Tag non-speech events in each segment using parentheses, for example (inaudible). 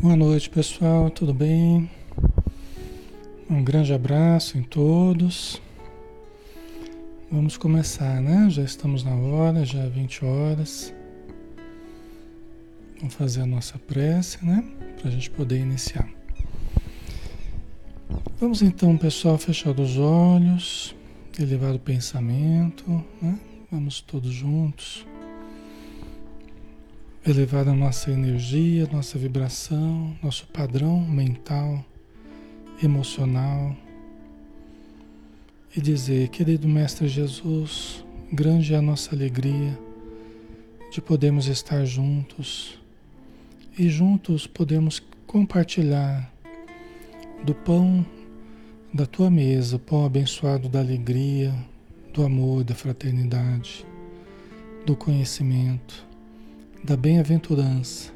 Boa noite, pessoal, tudo bem? Um grande abraço em todos. Vamos começar, né? Já estamos na hora, já 20 horas. Vamos fazer a nossa prece, né? Para a gente poder iniciar. Vamos então, pessoal, fechar os olhos, elevar o pensamento, né? Vamos todos juntos elevar a nossa energia, nossa vibração, nosso padrão mental, emocional. E dizer, querido Mestre Jesus, grande é a nossa alegria de podermos estar juntos. E juntos podemos compartilhar do pão da tua mesa, pão abençoado da alegria, do amor, da fraternidade, do conhecimento da bem-aventurança.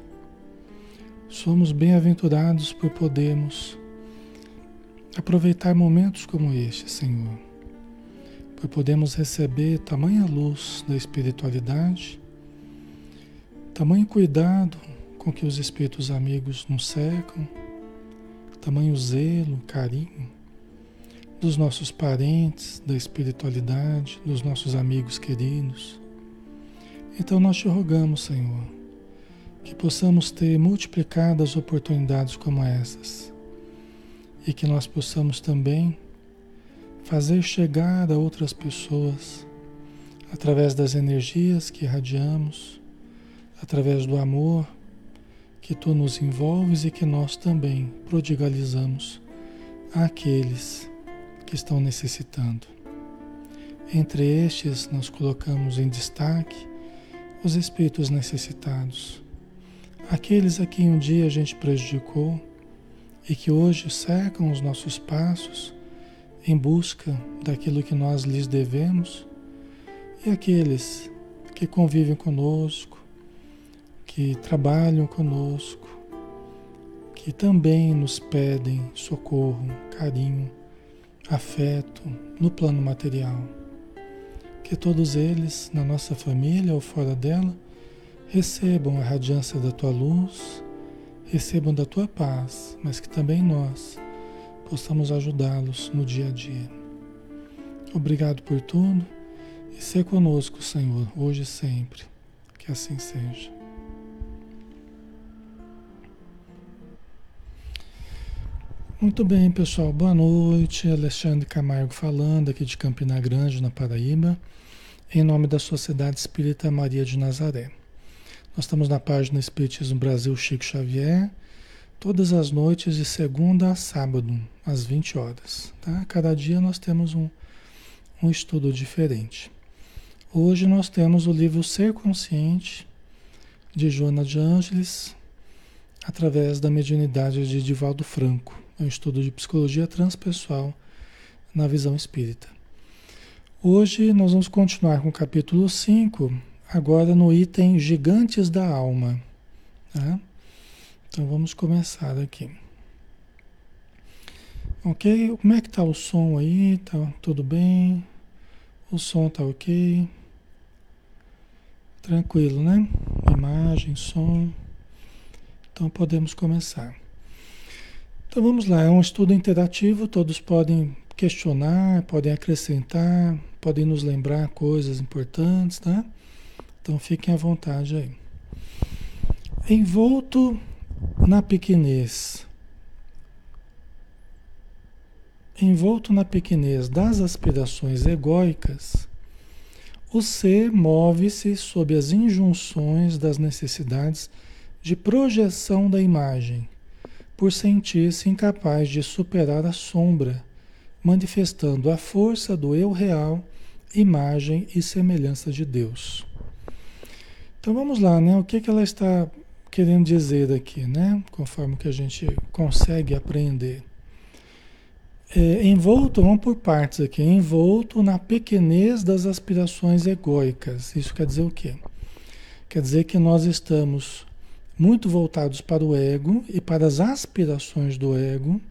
Somos bem-aventurados por podermos aproveitar momentos como este, Senhor, por podermos receber tamanha luz da espiritualidade, tamanho cuidado com que os espíritos amigos nos cercam, tamanho zelo, carinho dos nossos parentes, da espiritualidade, dos nossos amigos queridos então nós te rogamos, Senhor, que possamos ter multiplicadas oportunidades como essas e que nós possamos também fazer chegar a outras pessoas através das energias que irradiamos, através do amor que tu nos envolves e que nós também prodigalizamos àqueles que estão necessitando. Entre estes, nós colocamos em destaque os espíritos necessitados, aqueles a quem um dia a gente prejudicou e que hoje cercam os nossos passos em busca daquilo que nós lhes devemos, e aqueles que convivem conosco, que trabalham conosco, que também nos pedem socorro, carinho, afeto no plano material que todos eles, na nossa família ou fora dela, recebam a radiância da tua luz, recebam da tua paz, mas que também nós possamos ajudá-los no dia a dia. Obrigado por tudo e ser conosco, Senhor, hoje e sempre. Que assim seja. Muito bem, pessoal. Boa noite. Alexandre Camargo falando aqui de Campina Grande, na Paraíba, em nome da Sociedade Espírita Maria de Nazaré. Nós estamos na página Espiritismo Brasil Chico Xavier, todas as noites de segunda a sábado, às 20 horas. Tá? Cada dia nós temos um, um estudo diferente. Hoje nós temos o livro Ser Consciente, de Joana de Ângeles, através da mediunidade de Divaldo Franco um estudo de psicologia transpessoal na visão espírita. Hoje nós vamos continuar com o capítulo 5, agora no item Gigantes da Alma. Tá? Então vamos começar aqui. Ok? Como é que está o som aí? Tá tudo bem? O som tá ok? Tranquilo, né? Imagem, som. Então podemos começar. Então vamos lá, é um estudo interativo, todos podem questionar, podem acrescentar, podem nos lembrar coisas importantes, tá? Então fiquem à vontade aí. Envolto na pequenez. Envolto na pequenez das aspirações egóicas, o ser move-se sob as injunções das necessidades de projeção da imagem por sentir-se incapaz de superar a sombra, manifestando a força do eu real, imagem e semelhança de Deus. Então vamos lá, né? O que, que ela está querendo dizer aqui, né? Conforme que a gente consegue aprender. É, envolto, vamos por partes aqui, envolto na pequenez das aspirações egóicas. Isso quer dizer o quê? Quer dizer que nós estamos muito voltados para o ego e para as aspirações do ego,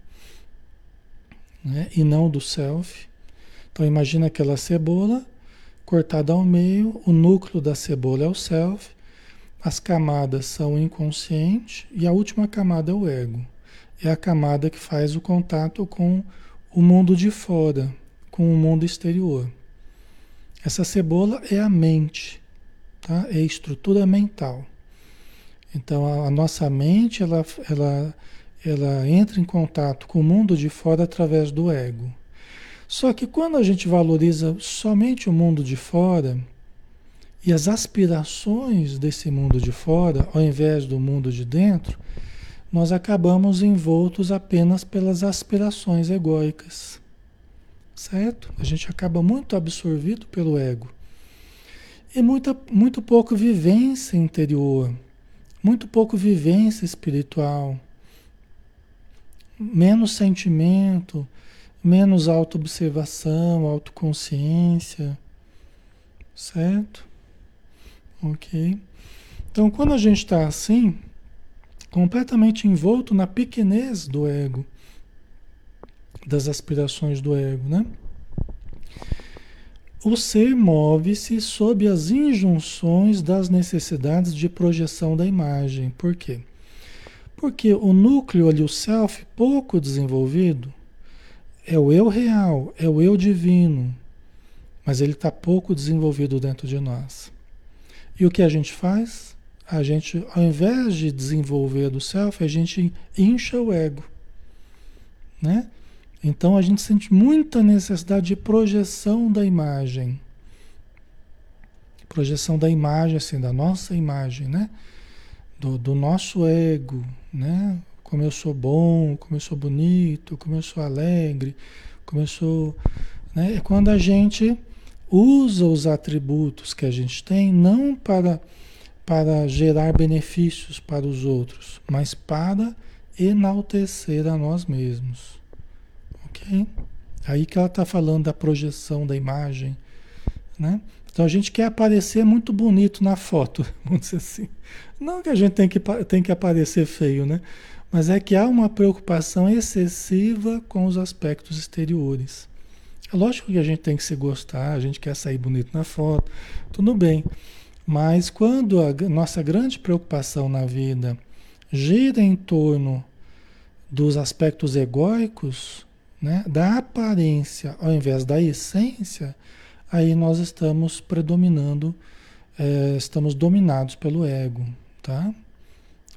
né? e não do self. Então imagina aquela cebola cortada ao meio, o núcleo da cebola é o self, as camadas são o inconsciente e a última camada é o ego. É a camada que faz o contato com o mundo de fora, com o mundo exterior. Essa cebola é a mente, tá? É a estrutura mental. Então a, a nossa mente ela, ela, ela entra em contato com o mundo de fora através do ego. Só que quando a gente valoriza somente o mundo de fora e as aspirações desse mundo de fora, ao invés do mundo de dentro, nós acabamos envoltos apenas pelas aspirações egóicas. Certo? A gente acaba muito absorvido pelo ego. E muita, muito pouco vivência interior muito pouco vivência espiritual, menos sentimento, menos autoobservação, autoconsciência, certo? Ok? Então, quando a gente está assim, completamente envolto na pequenez do ego, das aspirações do ego, né? O ser move-se sob as injunções das necessidades de projeção da imagem. Por quê? Porque o núcleo ali, o self, pouco desenvolvido, é o eu real, é o eu divino, mas ele está pouco desenvolvido dentro de nós. E o que a gente faz? A gente, ao invés de desenvolver do self, a gente incha o ego, né? Então a gente sente muita necessidade de projeção da imagem. Projeção da imagem, assim, da nossa imagem, né? Do, do nosso ego, né? Como eu sou bom, como eu sou bonito, como eu sou alegre, como eu sou. Né? É quando a gente usa os atributos que a gente tem não para, para gerar benefícios para os outros, mas para enaltecer a nós mesmos. Ok? Aí que ela está falando da projeção da imagem, né? Então a gente quer aparecer muito bonito na foto, (laughs) vamos dizer assim. Não que a gente tem que, tem que aparecer feio, né? Mas é que há uma preocupação excessiva com os aspectos exteriores. É lógico que a gente tem que se gostar, a gente quer sair bonito na foto, tudo bem. Mas quando a nossa grande preocupação na vida gira em torno dos aspectos egóicos, né, da aparência ao invés da essência, aí nós estamos predominando, é, estamos dominados pelo ego, tá?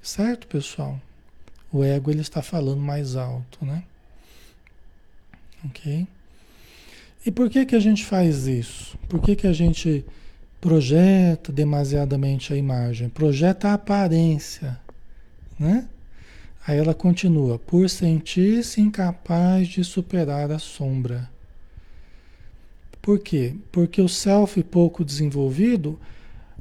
Certo, pessoal? O ego ele está falando mais alto, né? Ok? E por que que a gente faz isso? Por que que a gente projeta demasiadamente a imagem? Projeta a aparência, né? Aí ela continua, por sentir-se incapaz de superar a sombra. Por quê? Porque o self pouco desenvolvido,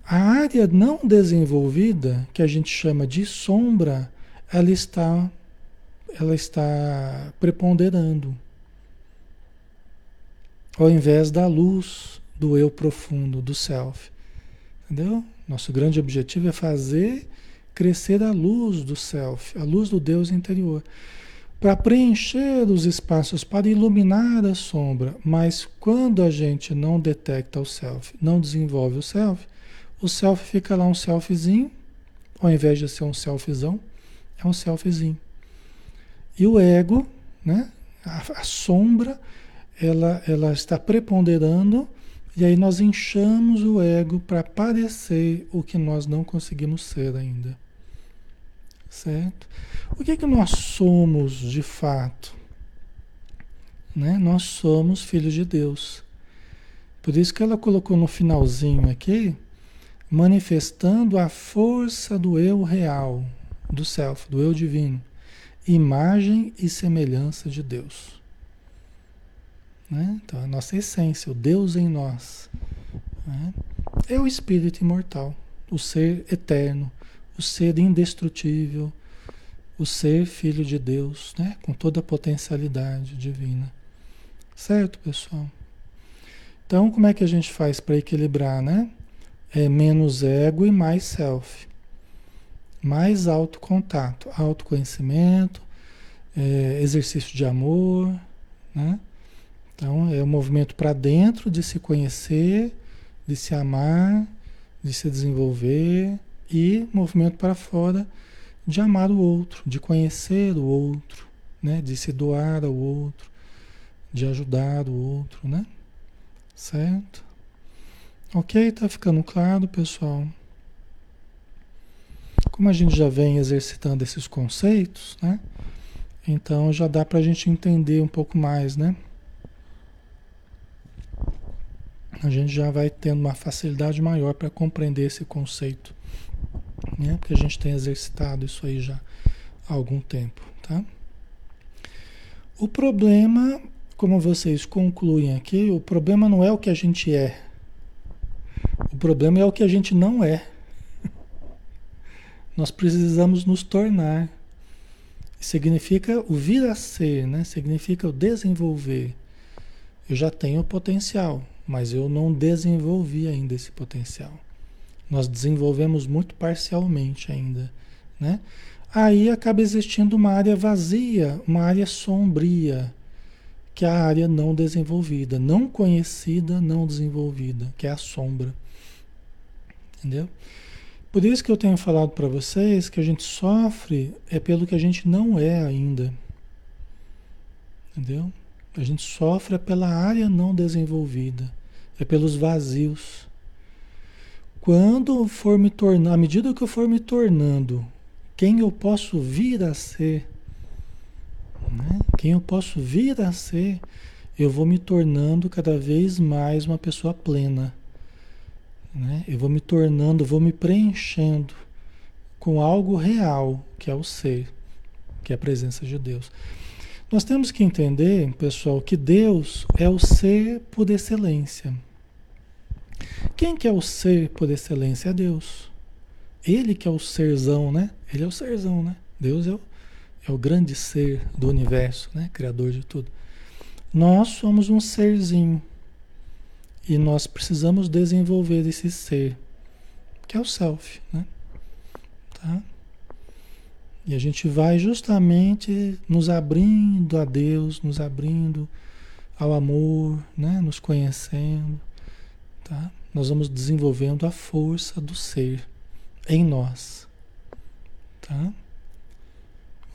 a área não desenvolvida, que a gente chama de sombra, ela está ela está preponderando. Ao invés da luz do eu profundo, do self. Entendeu? Nosso grande objetivo é fazer crescer a luz do self, a luz do Deus interior, para preencher os espaços, para iluminar a sombra. Mas quando a gente não detecta o self, não desenvolve o self, o self fica lá um selfzinho, ao invés de ser um selfzão, é um selfzinho. E o ego, né, a, a sombra, ela, ela está preponderando e aí nós inchamos o ego para parecer o que nós não conseguimos ser ainda. Certo? O que é que nós somos de fato? Né? Nós somos filhos de Deus. Por isso que ela colocou no finalzinho aqui, manifestando a força do eu real, do self, do eu divino, imagem e semelhança de Deus. Né? Então, a nossa essência, o Deus em nós, né? é o espírito imortal, o ser eterno, o ser indestrutível, o ser filho de Deus, né? com toda a potencialidade divina. Certo, pessoal? Então, como é que a gente faz para equilibrar, né? É menos ego e mais self. Mais autocontato, autoconhecimento, é, exercício de amor, né? Então, é o um movimento para dentro de se conhecer, de se amar, de se desenvolver, e movimento para fora de amar o outro, de conhecer o outro, né? De se doar ao outro, de ajudar o outro, né? Certo? Ok? Tá ficando claro, pessoal? Como a gente já vem exercitando esses conceitos, né? Então já dá para a gente entender um pouco mais, né? A gente já vai tendo uma facilidade maior para compreender esse conceito, né? Porque a gente tem exercitado isso aí já há algum tempo, tá? O problema, como vocês concluem aqui, o problema não é o que a gente é. O problema é o que a gente não é. Nós precisamos nos tornar significa o vir a ser, né? Significa o desenvolver. Eu já tenho potencial, mas eu não desenvolvi ainda esse potencial. Nós desenvolvemos muito parcialmente ainda, né? Aí acaba existindo uma área vazia, uma área sombria, que é a área não desenvolvida, não conhecida, não desenvolvida, que é a sombra. Entendeu? Por isso que eu tenho falado para vocês que a gente sofre é pelo que a gente não é ainda. Entendeu? A gente sofre é pela área não desenvolvida, é pelos vazios. Quando for me tornando, à medida que eu for me tornando quem eu posso vir a ser, né? quem eu posso vir a ser, eu vou me tornando cada vez mais uma pessoa plena. Né? Eu vou me tornando, vou me preenchendo com algo real, que é o ser, que é a presença de Deus. Nós temos que entender, pessoal, que Deus é o ser por excelência. Quem que é o ser por excelência? É Deus. Ele que é o serzão, né? Ele é o serzão, né? Deus é o, é o grande ser do universo, né? Criador de tudo. Nós somos um serzinho e nós precisamos desenvolver esse ser, que é o self, né? Tá? E a gente vai justamente nos abrindo a Deus, nos abrindo ao amor, né? Nos conhecendo, tá? Nós vamos desenvolvendo a força do ser em nós, tá?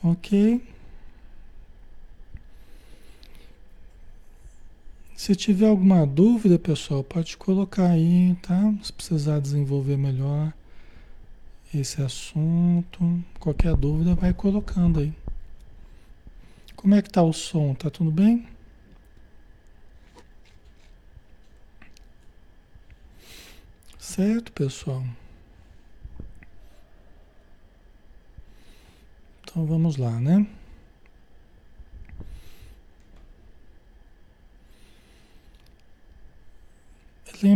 Ok? Se tiver alguma dúvida, pessoal, pode colocar aí, tá? Se precisar desenvolver melhor esse assunto, qualquer dúvida, vai colocando aí. Como é que tá o som? Tá tudo bem? Certo, pessoal? Então vamos lá, né?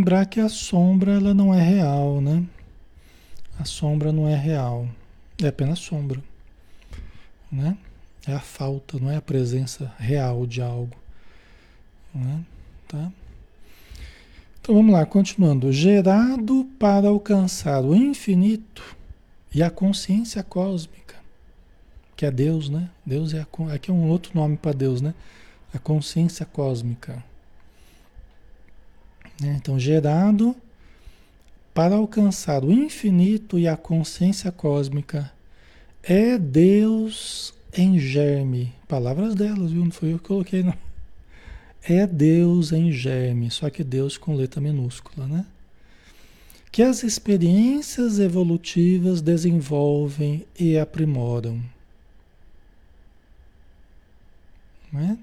Lembrar que a sombra ela não é real, né? A sombra não é real, é apenas sombra, né? É a falta, não é a presença real de algo, né? Tá? Então vamos lá, continuando. Gerado para alcançar o infinito e a consciência cósmica, que é Deus, né? Deus é a, aqui é um outro nome para Deus, né? A consciência cósmica. Né? Então, gerado para alcançar o infinito e a consciência cósmica é Deus em germe. Palavras delas, viu? Não foi eu que coloquei, não. É Deus em germe, só que Deus com letra minúscula, né? Que as experiências evolutivas desenvolvem e aprimoram. Né?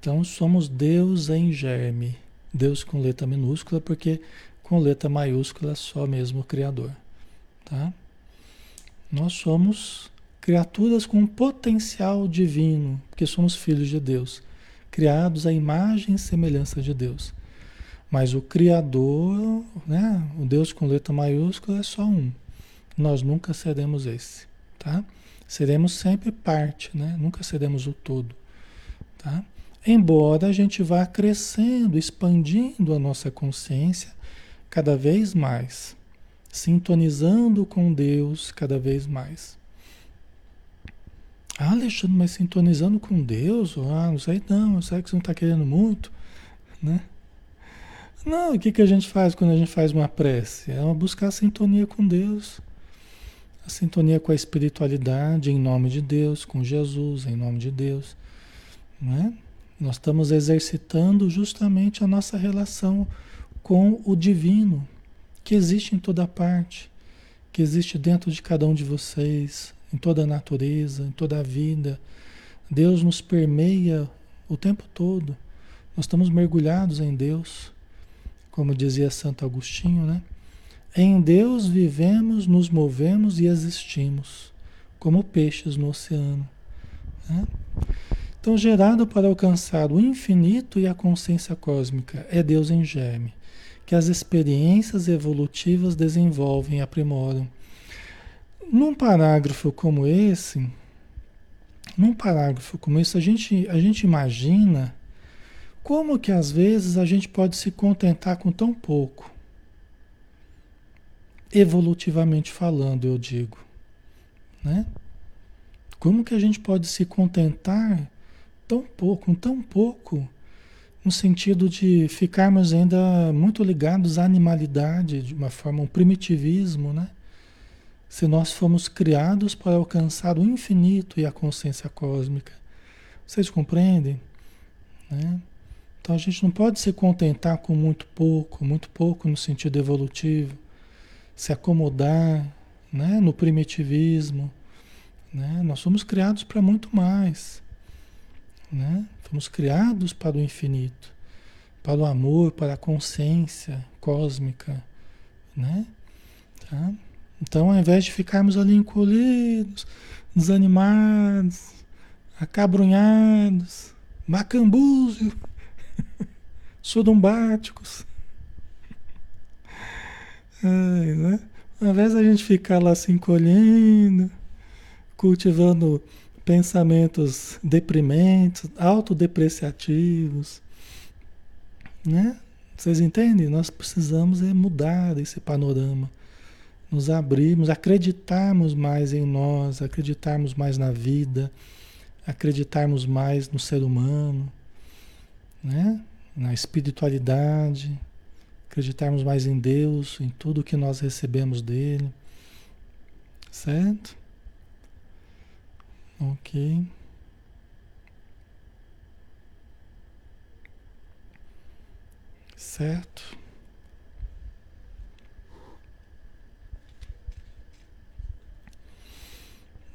Então somos Deus em germe. Deus com letra minúscula, porque com letra maiúscula é só mesmo o Criador. Tá? Nós somos criaturas com potencial divino, porque somos filhos de Deus, criados à imagem e semelhança de Deus. Mas o Criador, né, o Deus com letra maiúscula é só um. Nós nunca seremos esse, tá? Seremos sempre parte, né? Nunca seremos o todo, tá? Embora a gente vá crescendo, expandindo a nossa consciência cada vez mais, sintonizando com Deus cada vez mais. Ah, Alexandre, mas sintonizando com Deus? Ah, não sei não, será que você não está querendo muito? Né? Não, o que, que a gente faz quando a gente faz uma prece? É uma buscar a sintonia com Deus. a sintonia com a espiritualidade em nome de Deus, com Jesus em nome de Deus. Né? Nós estamos exercitando justamente a nossa relação com o divino, que existe em toda parte, que existe dentro de cada um de vocês, em toda a natureza, em toda a vida. Deus nos permeia o tempo todo. Nós estamos mergulhados em Deus, como dizia Santo Agostinho, né? Em Deus vivemos, nos movemos e existimos, como peixes no oceano. Né? Então, gerado para alcançar o infinito e a consciência cósmica, é Deus em germe, que as experiências evolutivas desenvolvem e aprimoram. Num parágrafo como esse, num parágrafo como esse, a gente, a gente imagina como que às vezes a gente pode se contentar com tão pouco evolutivamente falando, eu digo, né? Como que a gente pode se contentar tão pouco, com tão pouco, no sentido de ficarmos ainda muito ligados à animalidade, de uma forma, um primitivismo, né? Se nós fomos criados para alcançar o infinito e a consciência cósmica. Vocês compreendem? Né? Então a gente não pode se contentar com muito pouco, muito pouco no sentido evolutivo se acomodar né, no primitivismo. Né? Nós somos criados para muito mais. Né? Fomos criados para o infinito, para o amor, para a consciência cósmica. Né? Tá? Então, ao invés de ficarmos ali encolhidos, desanimados, acabrunhados, macambúzio, (laughs) sodombáticos, Ai, né? Ao invés da gente ficar lá se encolhendo, cultivando pensamentos deprimentes, autodepreciativos, né? Vocês entendem? Nós precisamos é mudar esse panorama, nos abrirmos, acreditarmos mais em nós, acreditarmos mais na vida, acreditarmos mais no ser humano, né? Na espiritualidade, acreditarmos mais em Deus, em tudo que nós recebemos dele. Certo? Ok. Certo?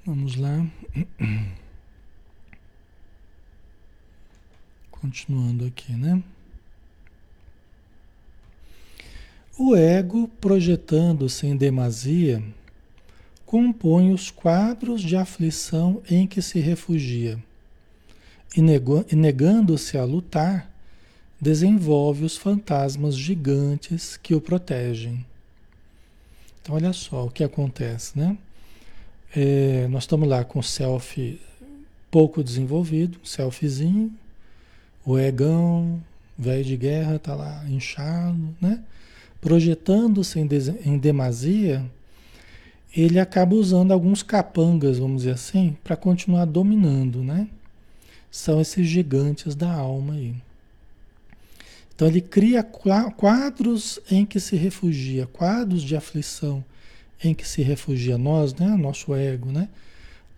Vamos lá. (clears throat) Continuando aqui, né? O ego, projetando-se em demasia, compõe os quadros de aflição em que se refugia e, negando-se a lutar, desenvolve os fantasmas gigantes que o protegem. Então, olha só o que acontece, né? É, nós estamos lá com o self pouco desenvolvido, selfzinho, o egão, velho de guerra, está lá inchado, né? projetando-se em, em demasia, ele acaba usando alguns capangas, vamos dizer assim, para continuar dominando, né? São esses gigantes da alma aí. Então ele cria quadros em que se refugia, quadros de aflição em que se refugia nós, né? Nosso ego, né?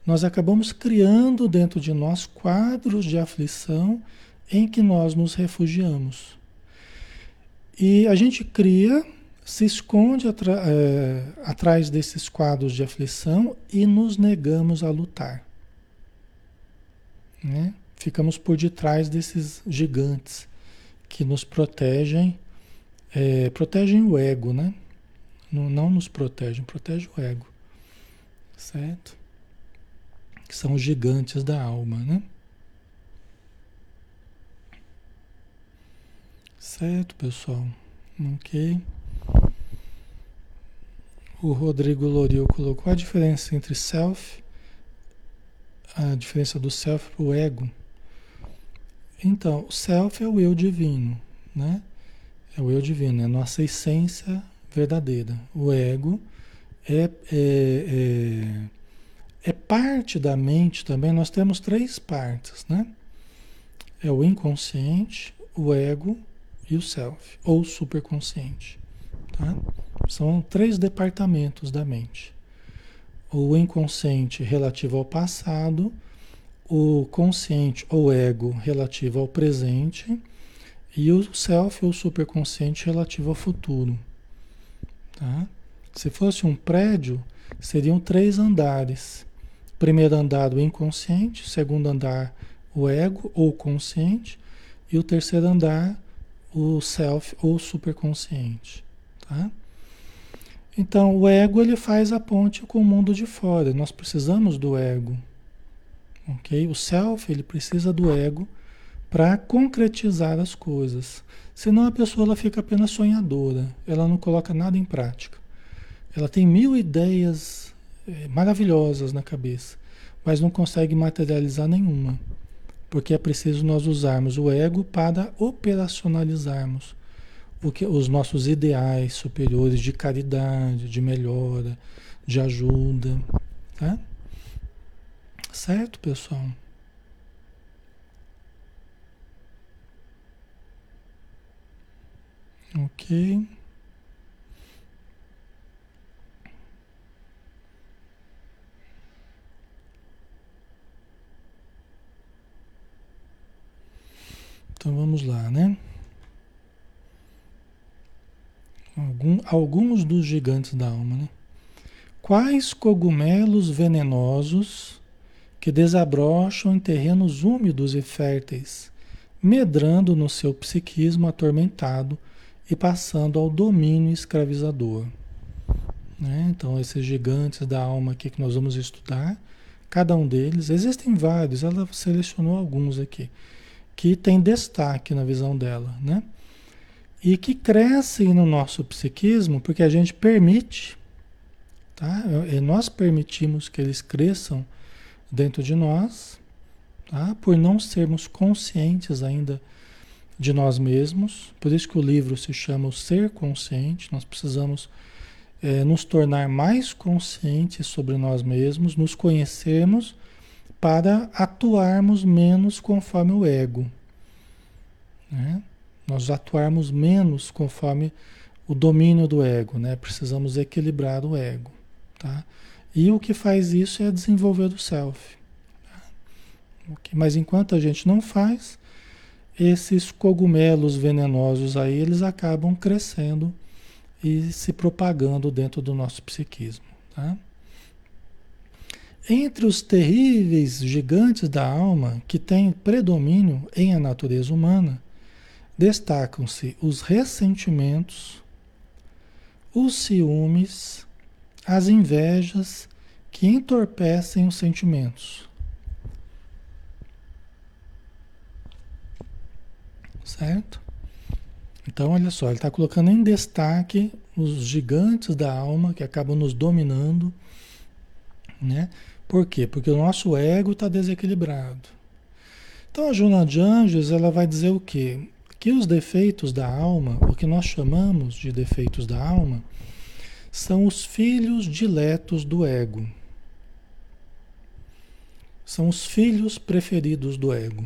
Nós acabamos criando dentro de nós quadros de aflição em que nós nos refugiamos. E a gente cria, se esconde é, atrás desses quadros de aflição e nos negamos a lutar. Né? Ficamos por detrás desses gigantes que nos protegem, é, protegem o ego, né? Não, não nos protegem, protegem o ego. Certo? Que são os gigantes da alma, né? Certo, pessoal? Ok. O Rodrigo Loril colocou a diferença entre self, a diferença do self para o ego. Então, o self é o eu divino, né? É o eu divino, é a nossa essência verdadeira. O ego é, é, é, é parte da mente também. Nós temos três partes, né? É o inconsciente, o ego e o self, ou superconsciente. Tá? São três departamentos da mente. o inconsciente relativo ao passado, o consciente ou ego relativo ao presente e o self ou superconsciente relativo ao futuro. Tá? Se fosse um prédio, seriam três andares. Primeiro andar o inconsciente, segundo andar o ego ou consciente e o terceiro andar o self ou superconsciente, tá? Então, o ego ele faz a ponte com o mundo de fora. Nós precisamos do ego. OK? O self, ele precisa do ego para concretizar as coisas. Senão a pessoa ela fica apenas sonhadora, ela não coloca nada em prática. Ela tem mil ideias é, maravilhosas na cabeça, mas não consegue materializar nenhuma. Porque é preciso nós usarmos o ego para operacionalizarmos que, os nossos ideais superiores de caridade, de melhora, de ajuda. Tá? Certo, pessoal? Ok. Então vamos lá, né? Algum, alguns dos gigantes da alma, né? Quais cogumelos venenosos que desabrocham em terrenos úmidos e férteis, medrando no seu psiquismo atormentado e passando ao domínio escravizador. Né? Então, esses gigantes da alma aqui que nós vamos estudar, cada um deles, existem vários, ela selecionou alguns aqui, que tem destaque na visão dela, né? E que crescem no nosso psiquismo porque a gente permite, tá? E nós permitimos que eles cresçam dentro de nós, tá? Por não sermos conscientes ainda de nós mesmos. Por isso que o livro se chama O Ser Consciente. Nós precisamos é, nos tornar mais conscientes sobre nós mesmos, nos conhecermos para atuarmos menos conforme o ego. Né? Nós atuarmos menos conforme o domínio do ego, né? Precisamos equilibrar o ego, tá? E o que faz isso é desenvolver o self. Tá? Okay? Mas enquanto a gente não faz, esses cogumelos venenosos aí, eles acabam crescendo e se propagando dentro do nosso psiquismo. Tá? Entre os terríveis gigantes da alma que têm predomínio em a natureza humana, destacam-se os ressentimentos, os ciúmes, as invejas que entorpecem os sentimentos Certo? Então, olha só, ele está colocando em destaque os gigantes da alma que acabam nos dominando, né? Por quê? Porque o nosso ego está desequilibrado. Então, a Juna de Anjos, ela vai dizer o quê? Que os defeitos da alma, o que nós chamamos de defeitos da alma, são os filhos diletos do ego. São os filhos preferidos do ego.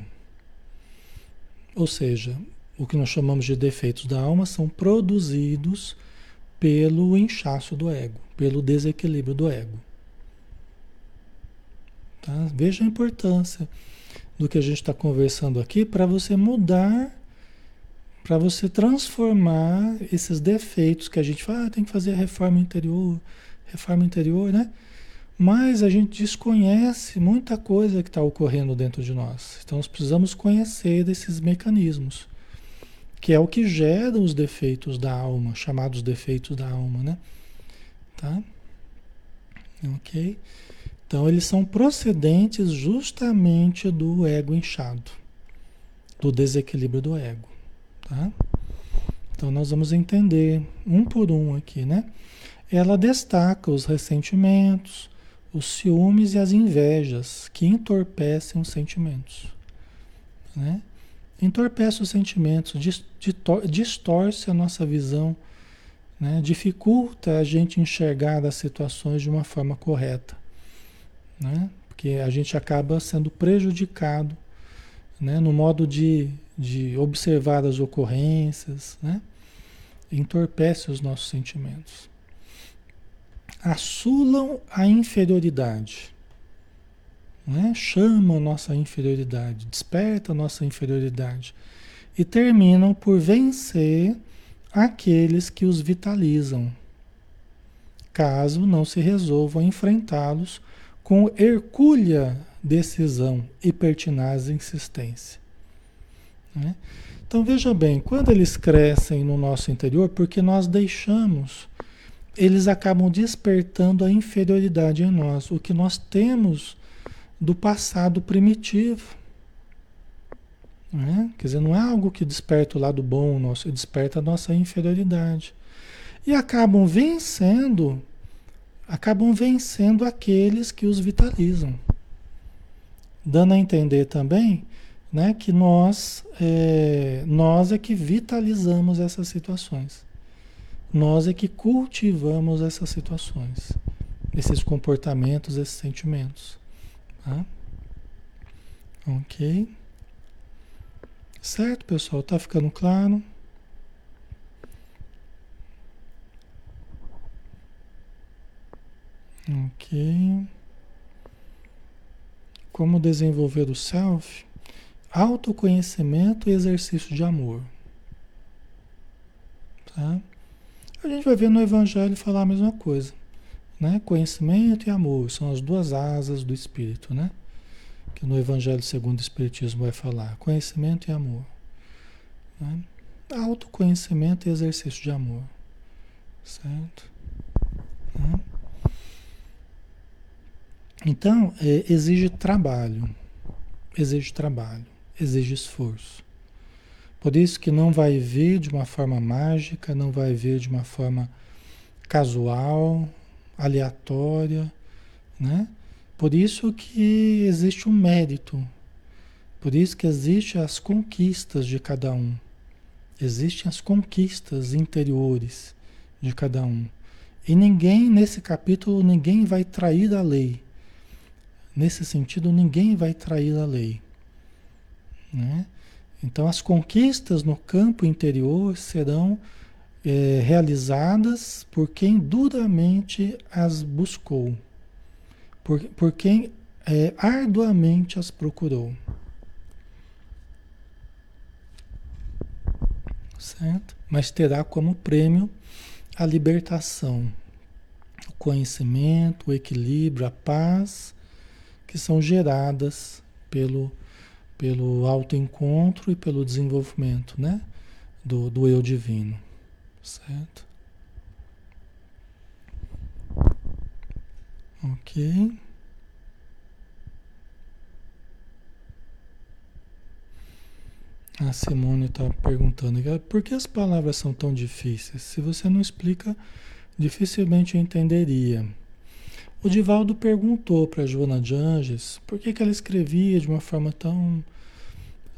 Ou seja, o que nós chamamos de defeitos da alma são produzidos pelo inchaço do ego, pelo desequilíbrio do ego. Tá? Veja a importância do que a gente está conversando aqui para você mudar, para você transformar esses defeitos que a gente fala, ah, tem que fazer reforma interior, reforma interior, né? Mas a gente desconhece muita coisa que está ocorrendo dentro de nós. Então nós precisamos conhecer desses mecanismos, que é o que gera os defeitos da alma, chamados defeitos da alma, né? Tá? Ok? Então eles são procedentes justamente do ego inchado, do desequilíbrio do ego, tá? Então nós vamos entender um por um aqui, né? Ela destaca os ressentimentos, os ciúmes e as invejas que entorpecem os sentimentos. Né? Entorpece os sentimentos, distorce a nossa visão, né? dificulta a gente enxergar as situações de uma forma correta. Né? Porque a gente acaba sendo prejudicado né? no modo de, de observar as ocorrências, né? entorpece os nossos sentimentos. assulam a inferioridade. Né? Chamam nossa inferioridade, despertam nossa inferioridade e terminam por vencer aqueles que os vitalizam, caso não se resolvam enfrentá-los com hercúlea decisão e pertinaz insistência. Né? Então veja bem, quando eles crescem no nosso interior, porque nós deixamos, eles acabam despertando a inferioridade em nós, o que nós temos do passado primitivo. Né? Quer dizer, não é algo que desperta o lado bom nosso, desperta a nossa inferioridade. E acabam vencendo, acabam vencendo aqueles que os vitalizam. Dando a entender também né, que nós, é, nós é que vitalizamos essas situações. Nós é que cultivamos essas situações, esses comportamentos, esses sentimentos. Tá? Ok? Certo, pessoal? Tá ficando claro? Ok. Como desenvolver o self? Autoconhecimento e exercício de amor. Tá? A gente vai ver no Evangelho falar a mesma coisa. Né? Conhecimento e amor são as duas asas do Espírito, né? que no Evangelho segundo o Espiritismo vai falar. Conhecimento e amor. Né? Autoconhecimento e exercício de amor. Certo? Né? Então, é, exige trabalho. Exige trabalho. Exige esforço. Por isso que não vai vir de uma forma mágica, não vai vir de uma forma casual, aleatória, né? Por isso que existe um mérito. Por isso que existem as conquistas de cada um. Existem as conquistas interiores de cada um. E ninguém, nesse capítulo, ninguém vai trair a lei. Nesse sentido, ninguém vai trair a lei. Né? Então, as conquistas no campo interior serão é, realizadas por quem duramente as buscou por, por quem é, arduamente as procurou. Certo? Mas terá como prêmio a libertação, o conhecimento, o equilíbrio, a paz que são geradas pelo, pelo autoencontro e pelo desenvolvimento né? do, do eu divino. Certo? Ok. A Simone está perguntando por que as palavras são tão difíceis? Se você não explica, dificilmente eu entenderia. O Divaldo perguntou para Joana de Anges por que, que ela escrevia de uma forma tão,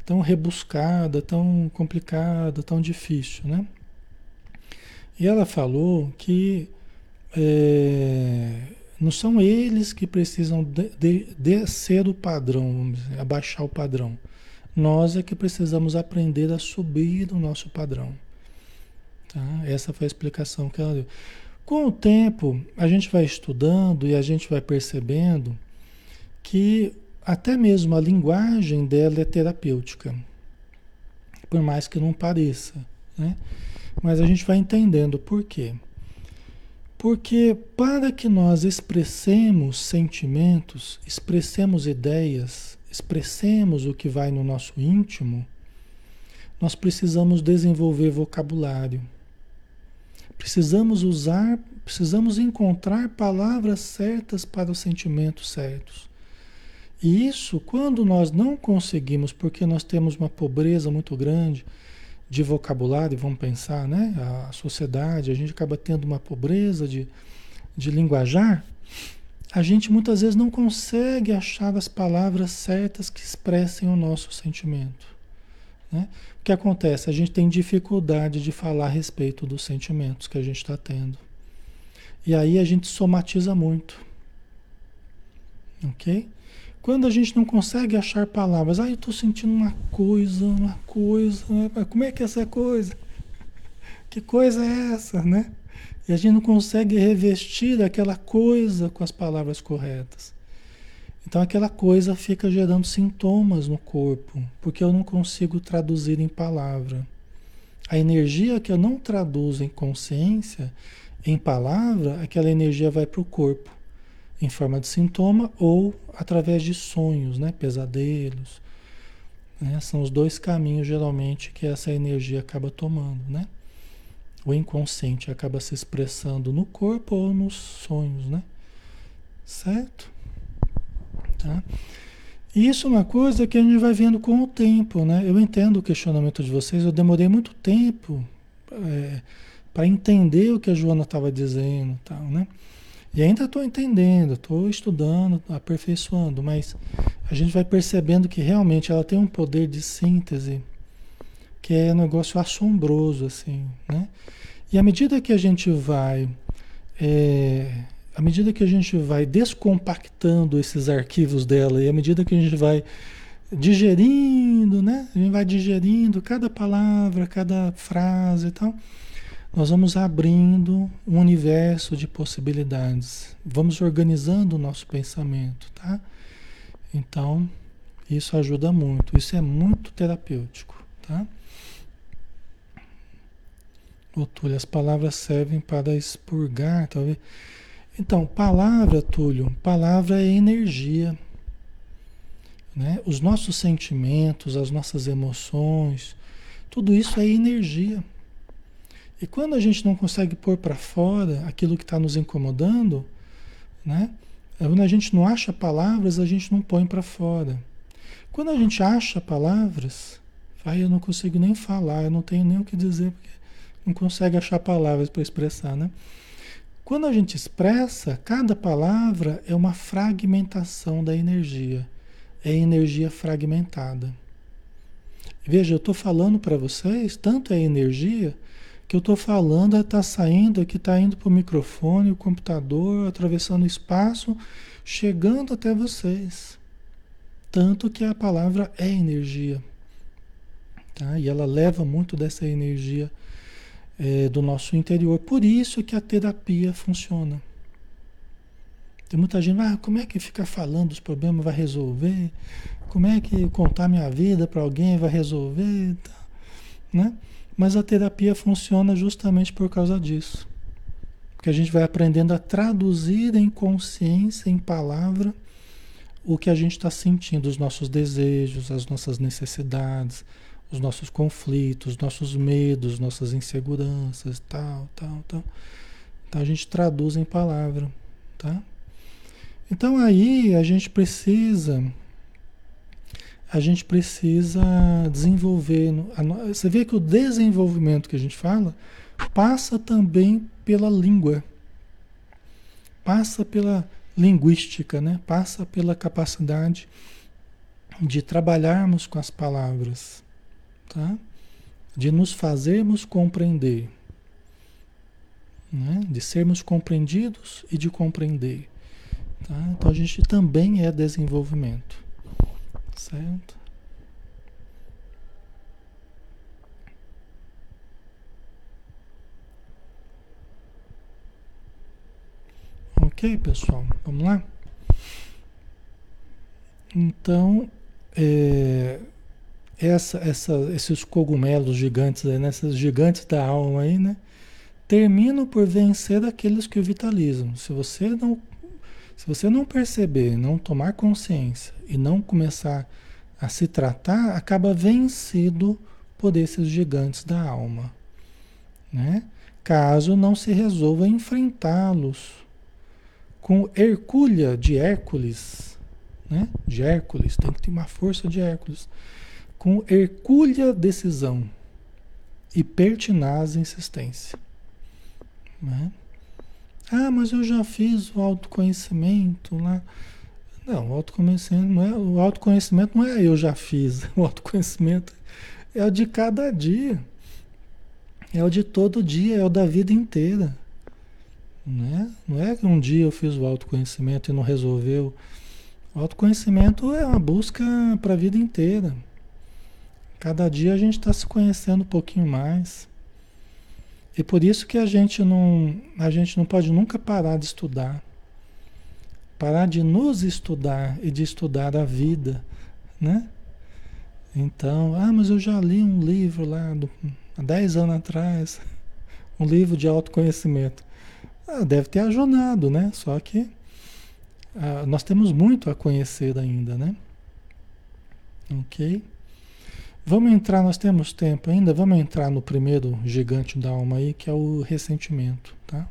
tão rebuscada, tão complicada, tão difícil, né? E ela falou que é, não são eles que precisam de, de, descer o padrão, dizer, abaixar o padrão. Nós é que precisamos aprender a subir o nosso padrão. Tá? Essa foi a explicação que ela deu. Com o tempo, a gente vai estudando e a gente vai percebendo que até mesmo a linguagem dela é terapêutica, por mais que não pareça. Né? Mas a gente vai entendendo por quê. Porque para que nós expressemos sentimentos, expressemos ideias, expressemos o que vai no nosso íntimo, nós precisamos desenvolver vocabulário. Precisamos usar, precisamos encontrar palavras certas para os sentimentos certos. E isso, quando nós não conseguimos, porque nós temos uma pobreza muito grande, de vocabulário, vamos pensar, né? A sociedade, a gente acaba tendo uma pobreza de, de linguajar, a gente muitas vezes não consegue achar as palavras certas que expressem o nosso sentimento. Né? O que acontece? A gente tem dificuldade de falar a respeito dos sentimentos que a gente está tendo. E aí a gente somatiza muito. Ok? Quando a gente não consegue achar palavras, ah, eu estou sentindo uma coisa, uma coisa, como é que é essa coisa? Que coisa é essa, né? E a gente não consegue revestir aquela coisa com as palavras corretas. Então aquela coisa fica gerando sintomas no corpo, porque eu não consigo traduzir em palavra. A energia que eu não traduzo em consciência, em palavra, aquela energia vai para o corpo, em forma de sintoma ou através de sonhos, né? pesadelos. Né? São os dois caminhos, geralmente, que essa energia acaba tomando. Né? O inconsciente acaba se expressando no corpo ou nos sonhos. Né? Certo? Tá? Isso é uma coisa que a gente vai vendo com o tempo, né? Eu entendo o questionamento de vocês, eu demorei muito tempo é, para entender o que a Joana estava dizendo tal, né? E ainda estou entendendo, estou estudando, aperfeiçoando, mas a gente vai percebendo que realmente ela tem um poder de síntese que é um negócio assombroso, assim, né? E à medida que a gente vai é, à medida que a gente vai descompactando esses arquivos dela e à medida que a gente vai digerindo, né? A gente vai digerindo cada palavra, cada frase e tal, nós vamos abrindo um universo de possibilidades. Vamos organizando o nosso pensamento, tá? Então, isso ajuda muito. Isso é muito terapêutico, tá? Otúlio, as palavras servem para expurgar, talvez então, palavra, Túlio, palavra é energia. Né? Os nossos sentimentos, as nossas emoções, tudo isso é energia. E quando a gente não consegue pôr para fora aquilo que está nos incomodando, né? quando a gente não acha palavras, a gente não põe para fora. Quando a gente acha palavras, aí eu não consigo nem falar, eu não tenho nem o que dizer, porque não consegue achar palavras para expressar, né? Quando a gente expressa, cada palavra é uma fragmentação da energia. É energia fragmentada. Veja, eu estou falando para vocês, tanto é energia, que eu estou falando, está saindo aqui, está indo para o microfone, o computador, atravessando o espaço, chegando até vocês. Tanto que a palavra é energia. Tá? E ela leva muito dessa energia é, do nosso interior. Por isso que a terapia funciona. Tem muita gente, ah, como é que ficar falando dos problemas vai resolver? Como é que contar minha vida para alguém vai resolver? Né? Mas a terapia funciona justamente por causa disso. Porque a gente vai aprendendo a traduzir em consciência, em palavra, o que a gente está sentindo, os nossos desejos, as nossas necessidades, os nossos conflitos, nossos medos, nossas inseguranças, tal, tal, tal. Então a gente traduz em palavra, tá? Então aí a gente precisa a gente precisa desenvolver. Você vê que o desenvolvimento que a gente fala passa também pela língua, passa pela linguística, né? passa pela capacidade de trabalharmos com as palavras tá? de nos fazermos compreender, né? de sermos compreendidos e de compreender. Tá? Então a gente também é desenvolvimento, certo? Ok, pessoal, vamos lá? Então, é, essa, essa, esses cogumelos gigantes, né, esses gigantes da alma aí, né? Terminam por vencer aqueles que o vitalizam. Se você não, se você não perceber, não tomar consciência e não começar a se tratar, acaba vencido por esses gigantes da alma, né? Caso não se resolva enfrentá-los com Hercúlea de Hércules, né? De Hércules, tem que ter uma força de Hércules com hercúlea decisão e pertinaz insistência. Né? Ah, mas eu já fiz o autoconhecimento lá. Não, o autoconhecimento não é, o autoconhecimento não é eu já fiz. (laughs) O autoconhecimento é o de cada dia. É o de todo dia, é o da vida inteira. Né? Não é que um dia eu fiz o autoconhecimento e não resolveu. O autoconhecimento é uma busca para a vida inteira. Cada dia a gente está se conhecendo um pouquinho mais. E por isso que a gente não, a gente não pode nunca parar de estudar. Parar de nos estudar e de estudar a vida, né? Então, ah, mas eu já li um livro lá do, há 10 anos atrás, (laughs) um livro de autoconhecimento. Ah, deve ter ajudado, né? Só que ah, nós temos muito a conhecer ainda, né? Ok? Vamos entrar, nós temos tempo ainda, vamos entrar no primeiro gigante da alma aí, que é o ressentimento, tá?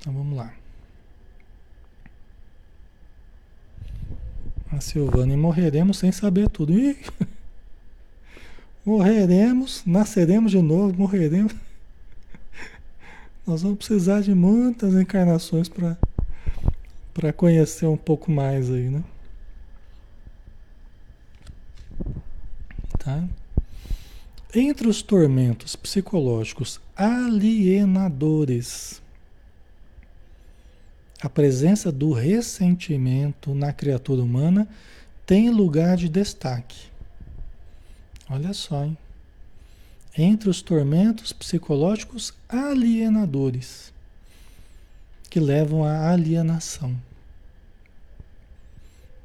Então vamos lá. A Silvana, e morreremos sem saber tudo. Ih, (laughs) morreremos, nasceremos de novo, morreremos. (laughs) Nós vamos precisar de muitas encarnações para conhecer um pouco mais aí, né? Tá? Entre os tormentos psicológicos alienadores, a presença do ressentimento na criatura humana tem lugar de destaque. Olha só, hein? Entre os tormentos psicológicos alienadores, que levam à alienação.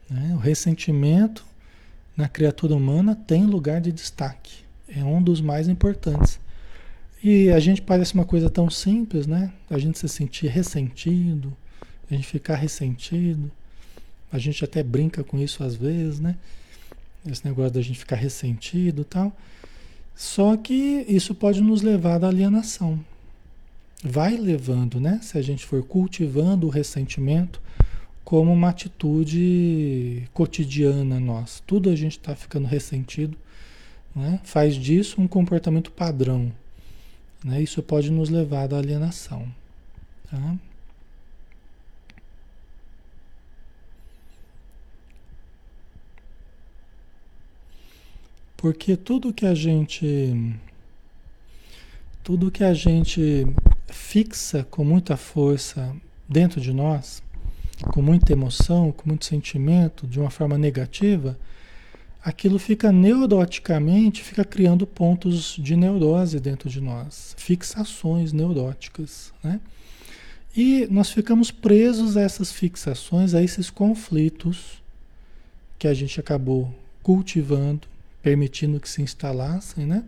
Né? O ressentimento na criatura humana tem lugar de destaque. É um dos mais importantes. E a gente parece uma coisa tão simples, né? A gente se sentir ressentido, a gente ficar ressentido. A gente até brinca com isso às vezes, né? Esse negócio da gente ficar ressentido tal. Só que isso pode nos levar à alienação. Vai levando, né? Se a gente for cultivando o ressentimento, como uma atitude cotidiana nossa. Tudo a gente está ficando ressentido, né? faz disso um comportamento padrão. Né? Isso pode nos levar à alienação. Tá? Porque tudo que a gente tudo que a gente fixa com muita força dentro de nós, com muita emoção, com muito sentimento, de uma forma negativa, aquilo fica neuroticamente, fica criando pontos de neurose dentro de nós, fixações neuróticas, né? E nós ficamos presos a essas fixações, a esses conflitos que a gente acabou cultivando, permitindo que se instalassem, né?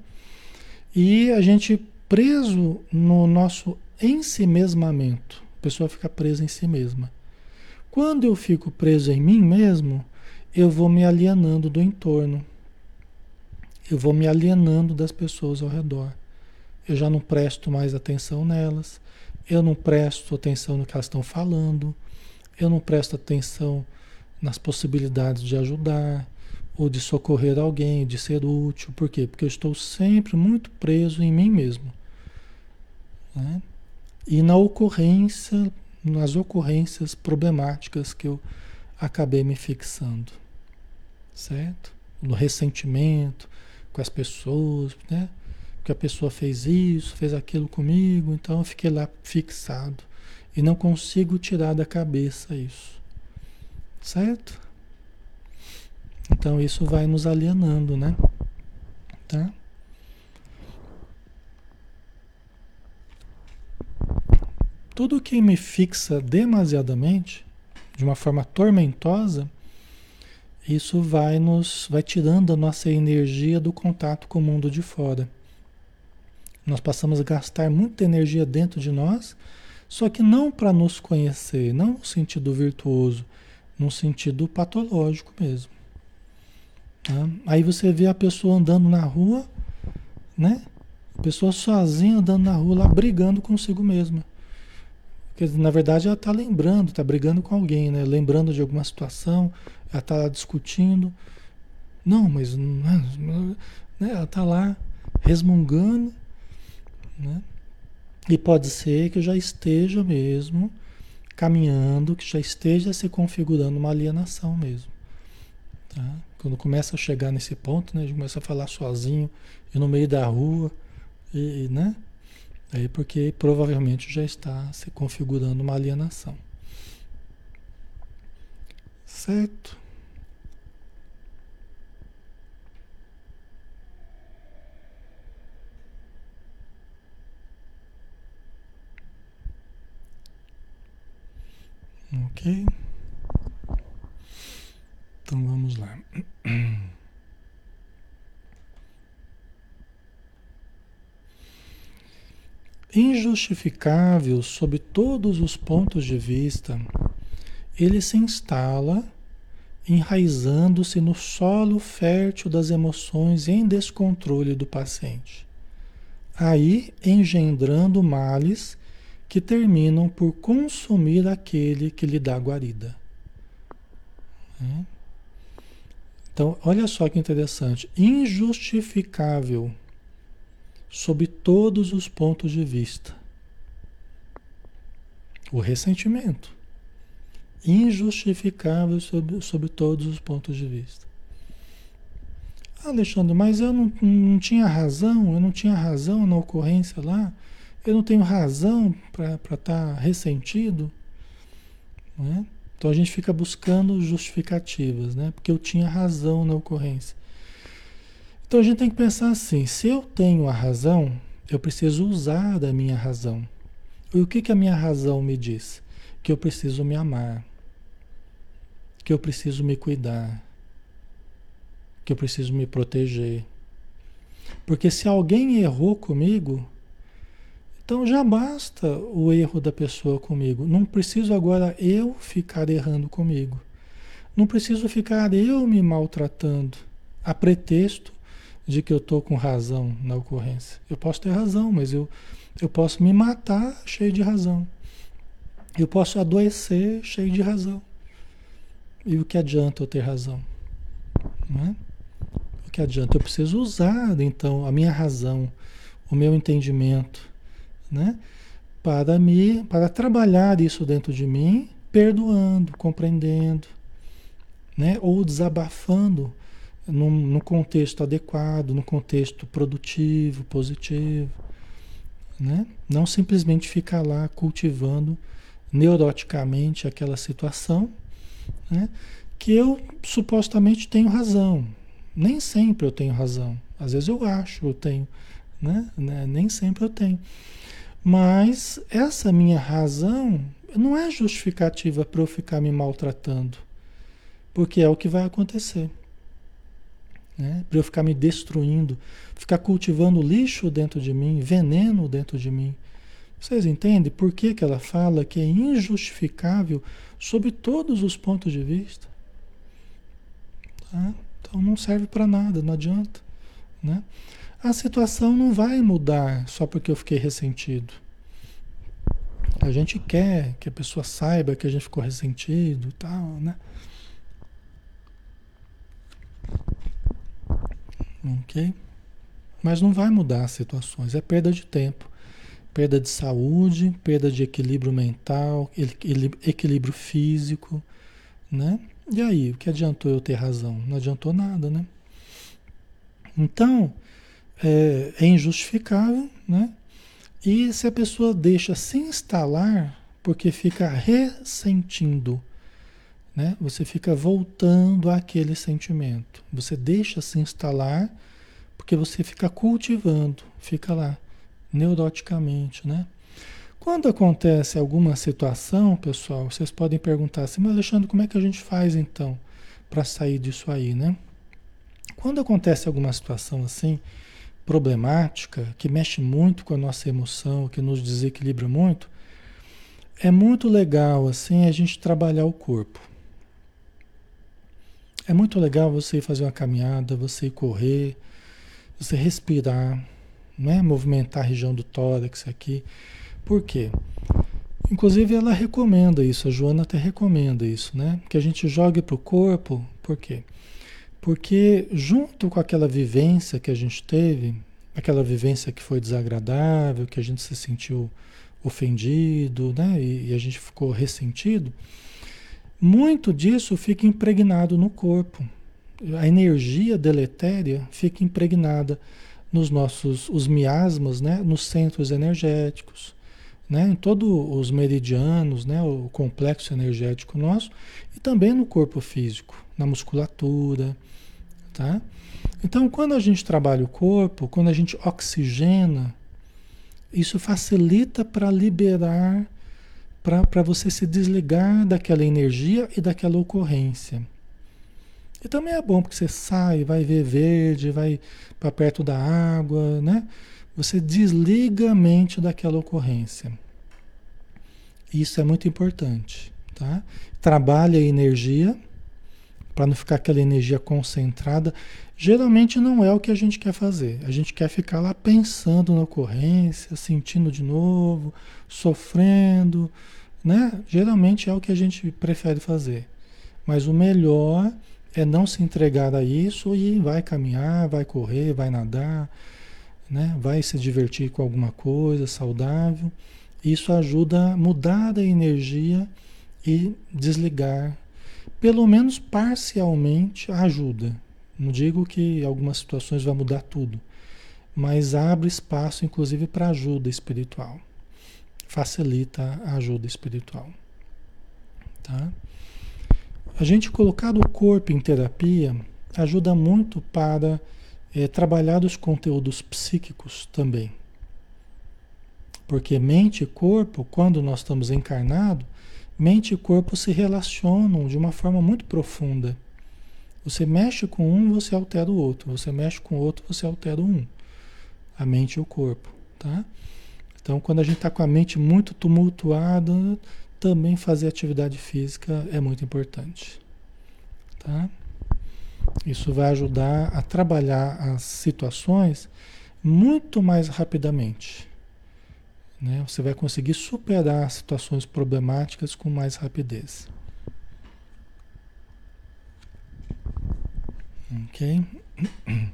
E a gente preso no nosso ensimesmamento, a pessoa fica presa em si mesma. Quando eu fico preso em mim mesmo, eu vou me alienando do entorno. Eu vou me alienando das pessoas ao redor. Eu já não presto mais atenção nelas. Eu não presto atenção no que elas estão falando. Eu não presto atenção nas possibilidades de ajudar ou de socorrer alguém, de ser útil. Por quê? Porque eu estou sempre muito preso em mim mesmo. Né? E na ocorrência nas ocorrências problemáticas que eu acabei me fixando, certo? No ressentimento com as pessoas, né? Que a pessoa fez isso, fez aquilo comigo, então eu fiquei lá fixado e não consigo tirar da cabeça isso, certo? Então isso vai nos alienando, né? Tá? Tudo que me fixa demasiadamente, de uma forma tormentosa, isso vai nos vai tirando a nossa energia do contato com o mundo de fora. Nós passamos a gastar muita energia dentro de nós, só que não para nos conhecer, não no sentido virtuoso, no sentido patológico mesmo. Tá? Aí você vê a pessoa andando na rua, né? A pessoa sozinha andando na rua lá brigando consigo mesma. Porque, na verdade, ela está lembrando, está brigando com alguém, né? Lembrando de alguma situação, ela está discutindo. Não, mas né? ela está lá resmungando, né? E pode ser que já esteja mesmo caminhando, que já esteja se configurando uma alienação mesmo. Tá? Quando começa a chegar nesse ponto, né? A gente começa a falar sozinho e no meio da rua, e, né? Aí porque provavelmente já está se configurando uma alienação. Certo? Ok. Então vamos lá. (clears throat) Injustificável sob todos os pontos de vista, ele se instala enraizando-se no solo fértil das emoções em descontrole do paciente. Aí engendrando males que terminam por consumir aquele que lhe dá guarida. Hum? Então, olha só que interessante. Injustificável sob todos os pontos de vista. O ressentimento injustificável sob, sob todos os pontos de vista. Alexandre, mas eu não, não tinha razão, eu não tinha razão na ocorrência lá, eu não tenho razão para estar tá ressentido. Né? Então a gente fica buscando justificativas, né? porque eu tinha razão na ocorrência. Então a gente tem que pensar assim: se eu tenho a razão, eu preciso usar da minha razão. E o que, que a minha razão me diz? Que eu preciso me amar que eu preciso me cuidar, que eu preciso me proteger. Porque se alguém errou comigo, então já basta o erro da pessoa comigo. Não preciso agora eu ficar errando comigo. Não preciso ficar eu me maltratando a pretexto de que eu estou com razão na ocorrência. Eu posso ter razão, mas eu, eu posso me matar cheio de razão. Eu posso adoecer cheio de razão. E o que adianta eu ter razão? É? O que adianta? Eu preciso usar, então, a minha razão, o meu entendimento, né? Para me, para trabalhar isso dentro de mim, perdoando, compreendendo, né? Ou desabafando num, num contexto adequado, no contexto produtivo, positivo, né? Não simplesmente ficar lá cultivando neuroticamente aquela situação né? que eu supostamente tenho razão. Nem sempre eu tenho razão. Às vezes eu acho eu tenho, né? né? Nem sempre eu tenho. Mas essa minha razão não é justificativa para eu ficar me maltratando, porque é o que vai acontecer. Né? Para eu ficar me destruindo, ficar cultivando lixo dentro de mim, veneno dentro de mim. Vocês entendem por que, que ela fala que é injustificável sob todos os pontos de vista. Tá? Então não serve para nada, não adianta. Né? A situação não vai mudar só porque eu fiquei ressentido. A gente quer que a pessoa saiba que a gente ficou ressentido e tal, né? Ok? Mas não vai mudar as situações, é perda de tempo perda de saúde, perda de equilíbrio mental, equilíbrio físico, né? E aí, o que adiantou eu ter razão? Não adiantou nada, né? Então, é, é injustificável, né? E se a pessoa deixa se instalar, porque fica ressentindo, né? Você fica voltando àquele sentimento. Você deixa se instalar, porque você fica cultivando, fica lá neuroticamente, né? Quando acontece alguma situação, pessoal, vocês podem perguntar assim, mas Alexandre, como é que a gente faz então para sair disso aí, né? Quando acontece alguma situação assim, problemática, que mexe muito com a nossa emoção, que nos desequilibra muito, é muito legal assim a gente trabalhar o corpo. É muito legal você fazer uma caminhada, você correr, você respirar, né? movimentar a região do tórax aqui. Por quê? Inclusive ela recomenda isso, a Joana até recomenda isso, né? Que a gente jogue para o corpo, por quê? Porque junto com aquela vivência que a gente teve, aquela vivência que foi desagradável, que a gente se sentiu ofendido, né? E, e a gente ficou ressentido, muito disso fica impregnado no corpo. A energia deletéria fica impregnada nos nossos os miasmas, né, nos centros energéticos, né, em todos os meridianos, né, o complexo energético nosso e também no corpo físico, na musculatura, tá? Então, quando a gente trabalha o corpo, quando a gente oxigena, isso facilita para liberar para você se desligar daquela energia e daquela ocorrência. E também é bom porque você sai, vai ver verde, vai para perto da água, né? Você desliga a mente daquela ocorrência. Isso é muito importante, tá? Trabalha a energia para não ficar aquela energia concentrada. Geralmente não é o que a gente quer fazer. A gente quer ficar lá pensando na ocorrência, sentindo de novo, sofrendo, né? Geralmente é o que a gente prefere fazer. Mas o melhor é não se entregar a isso e vai caminhar, vai correr, vai nadar, né? Vai se divertir com alguma coisa saudável. Isso ajuda a mudar a energia e desligar pelo menos parcialmente ajuda. Não digo que em algumas situações vai mudar tudo, mas abre espaço, inclusive, para ajuda espiritual. Facilita a ajuda espiritual. Tá? A gente colocar o corpo em terapia ajuda muito para é, trabalhar os conteúdos psíquicos também. Porque mente e corpo, quando nós estamos encarnados, Mente e corpo se relacionam de uma forma muito profunda. Você mexe com um, você altera o outro. Você mexe com o outro, você altera o um. A mente e o corpo, tá? Então, quando a gente está com a mente muito tumultuada, também fazer atividade física é muito importante, tá? Isso vai ajudar a trabalhar as situações muito mais rapidamente. Né? Você vai conseguir superar situações problemáticas com mais rapidez. Ok? (clears throat)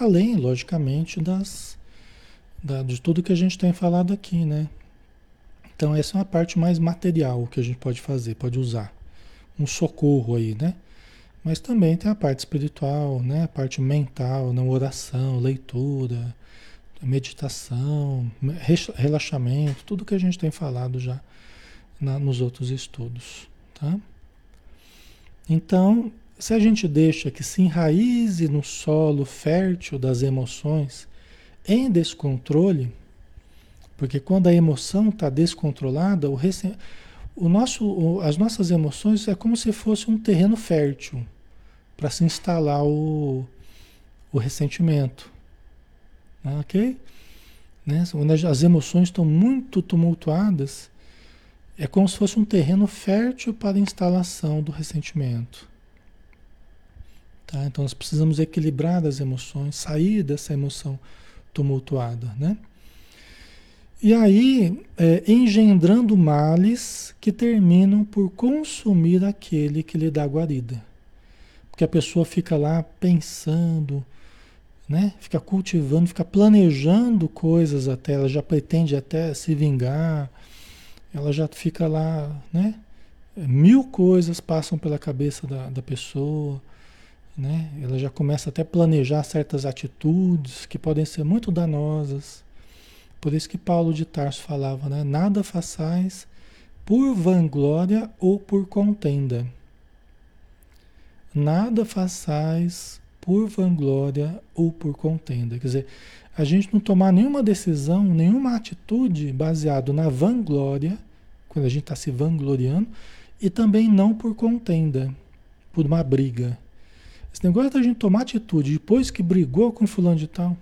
Além, logicamente, das, da, de tudo que a gente tem falado aqui, né? Então, essa é uma parte mais material que a gente pode fazer, pode usar. Um socorro aí, né? Mas também tem a parte espiritual, né? a parte mental, na oração, leitura, meditação, relaxamento, tudo que a gente tem falado já na, nos outros estudos. Tá? Então, se a gente deixa que se enraize no solo fértil das emoções em descontrole, porque quando a emoção está descontrolada, o, o nosso, o, as nossas emoções é como se fosse um terreno fértil para se instalar o, o ressentimento. Né? Ok? Né? Quando as emoções estão muito tumultuadas, é como se fosse um terreno fértil para a instalação do ressentimento. Tá? Então nós precisamos equilibrar as emoções, sair dessa emoção tumultuada. Né? E aí, é, engendrando males que terminam por consumir aquele que lhe dá guarida. Porque a pessoa fica lá pensando, né? Fica cultivando, fica planejando coisas até, ela já pretende até se vingar, ela já fica lá, né? Mil coisas passam pela cabeça da, da pessoa, né? Ela já começa até a planejar certas atitudes que podem ser muito danosas. Por isso que Paulo de Tarso falava, né? Nada façais por vanglória ou por contenda nada façais por vanglória ou por contenda. Quer dizer, a gente não tomar nenhuma decisão, nenhuma atitude baseado na vanglória, quando a gente está se vangloriando, e também não por contenda, por uma briga. Esse negócio da gente tomar atitude depois que brigou com fulano de tal,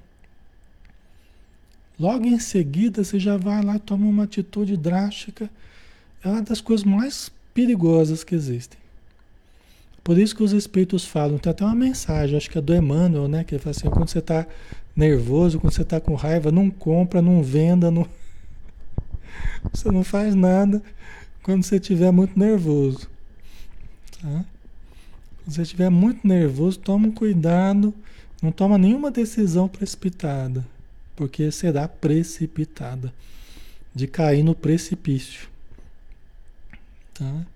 logo em seguida você já vai lá e toma uma atitude drástica. É uma das coisas mais perigosas que existem. Por isso que os espíritos falam, tem até uma mensagem, acho que é do Emmanuel, né? Que ele fala assim, quando você está nervoso, quando você está com raiva, não compra, não venda, não... (laughs) você não faz nada quando você estiver muito nervoso. Tá? Quando você estiver muito nervoso, toma um cuidado, não toma nenhuma decisão precipitada, porque será precipitada, de cair no precipício. Tá?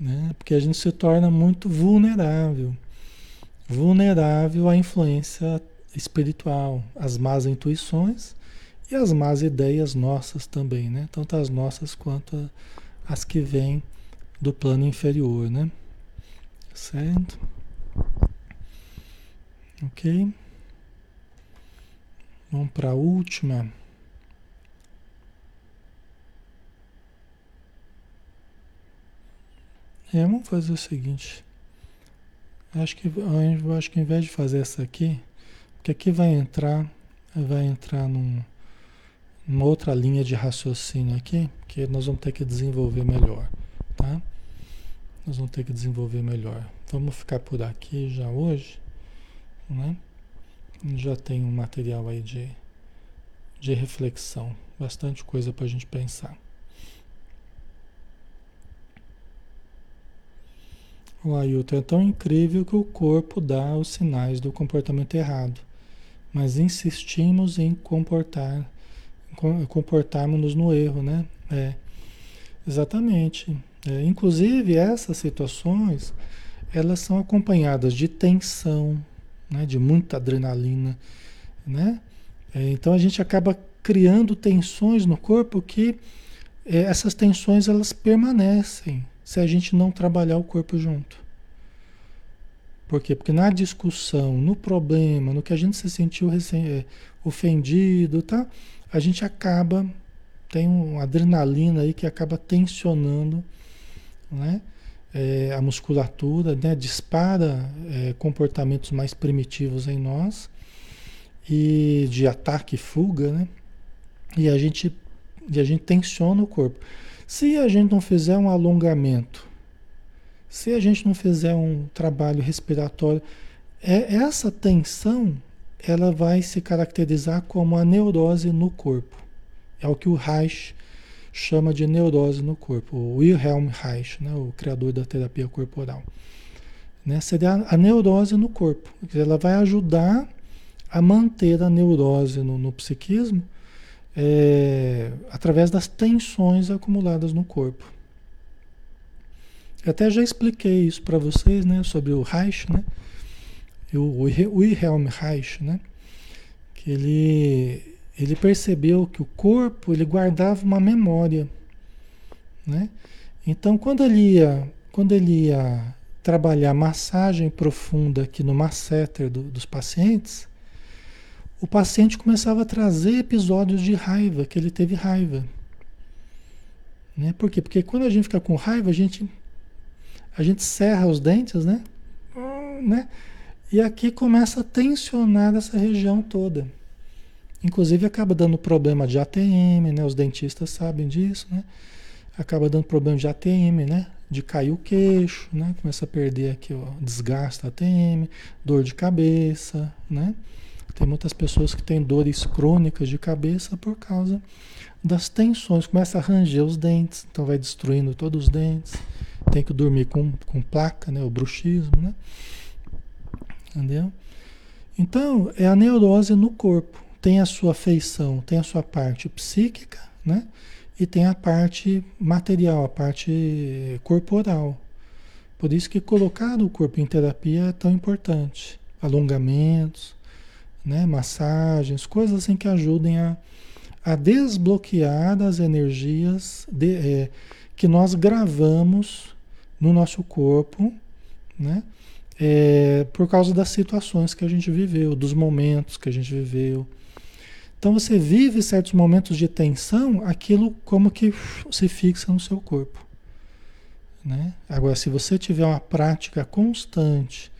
Né? Porque a gente se torna muito vulnerável, vulnerável à influência espiritual, às más intuições e às más ideias nossas também, né? Tanto as nossas quanto as que vêm do plano inferior, né? Certo? Ok? Vamos para a última. É, vamos fazer o seguinte. Acho que, acho que ao invés de fazer essa aqui, porque aqui vai entrar, vai entrar num, numa outra linha de raciocínio aqui, que nós vamos ter que desenvolver melhor, tá? Nós vamos ter que desenvolver melhor. Vamos ficar por aqui já hoje, né? Já tem um material aí de, de reflexão, bastante coisa para a gente pensar. O Ailton é tão incrível que o corpo dá os sinais do comportamento errado, mas insistimos em comportar, comportarmos-nos no erro, né? É, exatamente. É, inclusive essas situações, elas são acompanhadas de tensão, né? De muita adrenalina, né? É, então a gente acaba criando tensões no corpo que é, essas tensões elas permanecem se a gente não trabalhar o corpo junto. Por quê? Porque na discussão, no problema, no que a gente se sentiu é, ofendido, tá? A gente acaba, tem uma adrenalina aí que acaba tensionando, né? É, a musculatura, né? Dispara é, comportamentos mais primitivos em nós e de ataque e fuga, né? E a gente, e a gente tensiona o corpo. Se a gente não fizer um alongamento, se a gente não fizer um trabalho respiratório, é, essa tensão ela vai se caracterizar como a neurose no corpo. É o que o Reich chama de neurose no corpo. O Wilhelm Reich, né, o criador da terapia corporal. Né, seria a neurose no corpo. Ela vai ajudar a manter a neurose no, no psiquismo é, através das tensões acumuladas no corpo. Eu até já expliquei isso para vocês, né, sobre o Reich, né, o Wilhelm Reich, né, que ele, ele percebeu que o corpo ele guardava uma memória, né, então quando ele ia, quando ele ia trabalhar massagem profunda aqui no masseter do, dos pacientes, o paciente começava a trazer episódios de raiva, que ele teve raiva. Né? Por quê? Porque quando a gente fica com raiva, a gente, a gente serra os dentes, né? né? E aqui começa a tensionar essa região toda. Inclusive acaba dando problema de ATM, né? Os dentistas sabem disso, né? Acaba dando problema de ATM, né? De cair o queixo, né? Começa a perder aqui, ó, desgasta ATM, dor de cabeça, né? Tem muitas pessoas que têm dores crônicas de cabeça por causa das tensões. Começa a ranger os dentes, então vai destruindo todos os dentes. Tem que dormir com, com placa, né? O bruxismo, né? Entendeu? Então, é a neurose no corpo. Tem a sua feição, tem a sua parte psíquica, né? E tem a parte material, a parte corporal. Por isso que colocar o corpo em terapia é tão importante. Alongamentos, né? massagens, coisas assim que ajudem a, a desbloquear as energias de, é, que nós gravamos no nosso corpo, né? É, por causa das situações que a gente viveu, dos momentos que a gente viveu. Então você vive certos momentos de tensão, aquilo como que se fixa no seu corpo. Né? Agora, se você tiver uma prática constante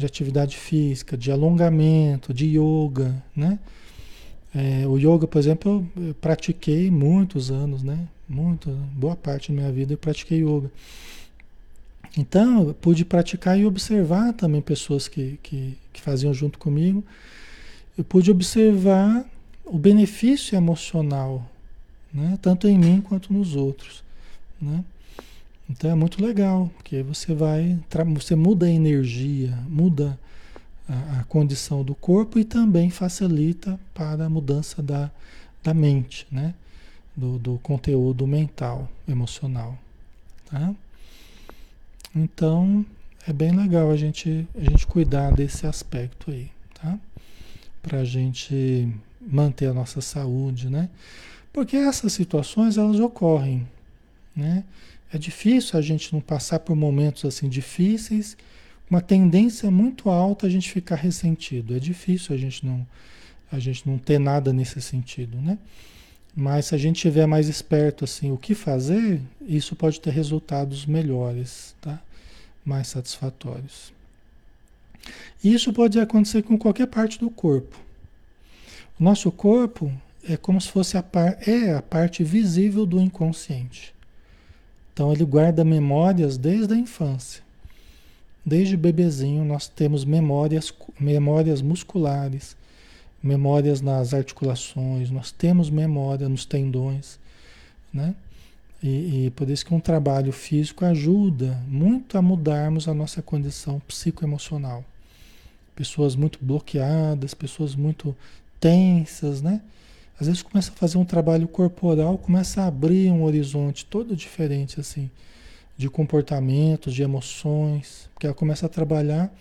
de atividade física, de alongamento, de yoga, né? É, o yoga, por exemplo, eu, pratiquei muitos anos, né? Muito, boa parte da minha vida eu pratiquei yoga. Então, eu pude praticar e observar também pessoas que, que, que faziam junto comigo. Eu pude observar o benefício emocional, né? tanto em mim quanto nos outros. Né? Então é muito legal, porque você vai, você muda a energia, muda a, a condição do corpo e também facilita para a mudança da, da mente, né? Do, do conteúdo mental, emocional, tá? Então é bem legal a gente, a gente cuidar desse aspecto aí, tá? Para a gente manter a nossa saúde, né? Porque essas situações elas ocorrem, né? É difícil a gente não passar por momentos assim difíceis, uma tendência muito alta a gente ficar ressentido. É difícil a gente não a gente não ter nada nesse sentido, né? Mas se a gente tiver mais esperto assim, o que fazer, isso pode ter resultados melhores, tá? Mais satisfatórios. Isso pode acontecer com qualquer parte do corpo. O nosso corpo é como se fosse a, par, é a parte visível do inconsciente. Então ele guarda memórias desde a infância. Desde bebezinho nós temos memórias, memórias musculares, memórias nas articulações, nós temos memória nos tendões, né? E, e, por isso que um trabalho físico ajuda muito a mudarmos a nossa condição psicoemocional. Pessoas muito bloqueadas, pessoas muito tensas, né? Às vezes começa a fazer um trabalho corporal, começa a abrir um horizonte todo diferente assim, de comportamentos, de emoções, porque ela começa a trabalhar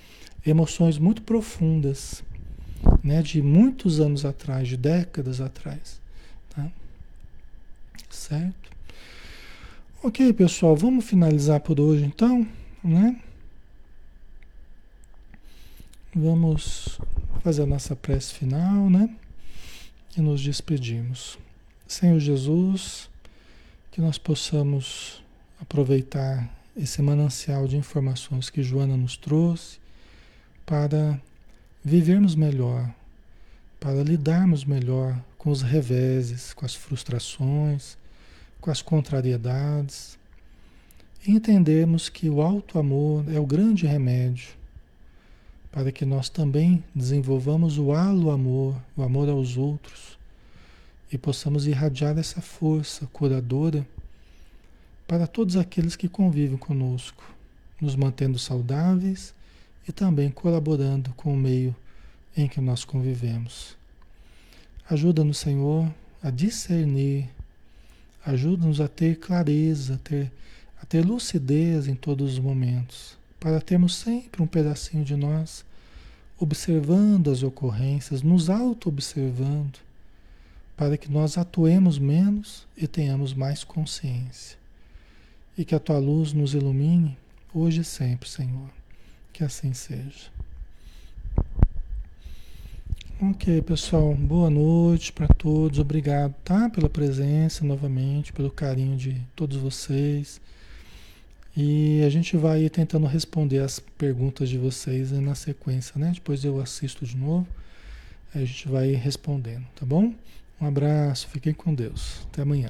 emoções muito profundas, né, de muitos anos atrás, de décadas atrás. Tá? Certo? Ok, pessoal, vamos finalizar por hoje então, né? Vamos fazer a nossa prece final, né? E nos despedimos. Senhor Jesus, que nós possamos aproveitar esse manancial de informações que Joana nos trouxe para vivermos melhor, para lidarmos melhor com os reveses, com as frustrações, com as contrariedades, e entendermos que o alto amor é o grande remédio para que nós também desenvolvamos o halo amor, o amor aos outros, e possamos irradiar essa força curadora para todos aqueles que convivem conosco, nos mantendo saudáveis e também colaborando com o meio em que nós convivemos. Ajuda-nos, Senhor, a discernir, ajuda-nos a ter clareza, a ter, a ter lucidez em todos os momentos, para termos sempre um pedacinho de nós observando as ocorrências, nos auto-observando, para que nós atuemos menos e tenhamos mais consciência. E que a tua luz nos ilumine hoje e sempre, Senhor. Que assim seja. Ok, pessoal. Boa noite para todos. Obrigado, tá? Pela presença novamente, pelo carinho de todos vocês. E a gente vai tentando responder as perguntas de vocês na sequência, né? Depois eu assisto de novo. A gente vai respondendo, tá bom? Um abraço, fiquem com Deus. Até amanhã.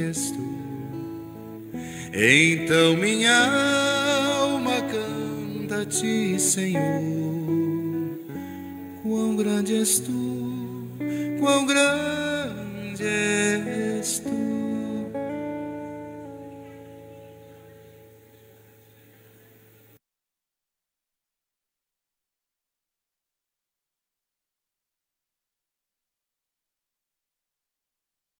és tu. Então minha alma canta a ti, Senhor. Quão grande és tu, quão grande és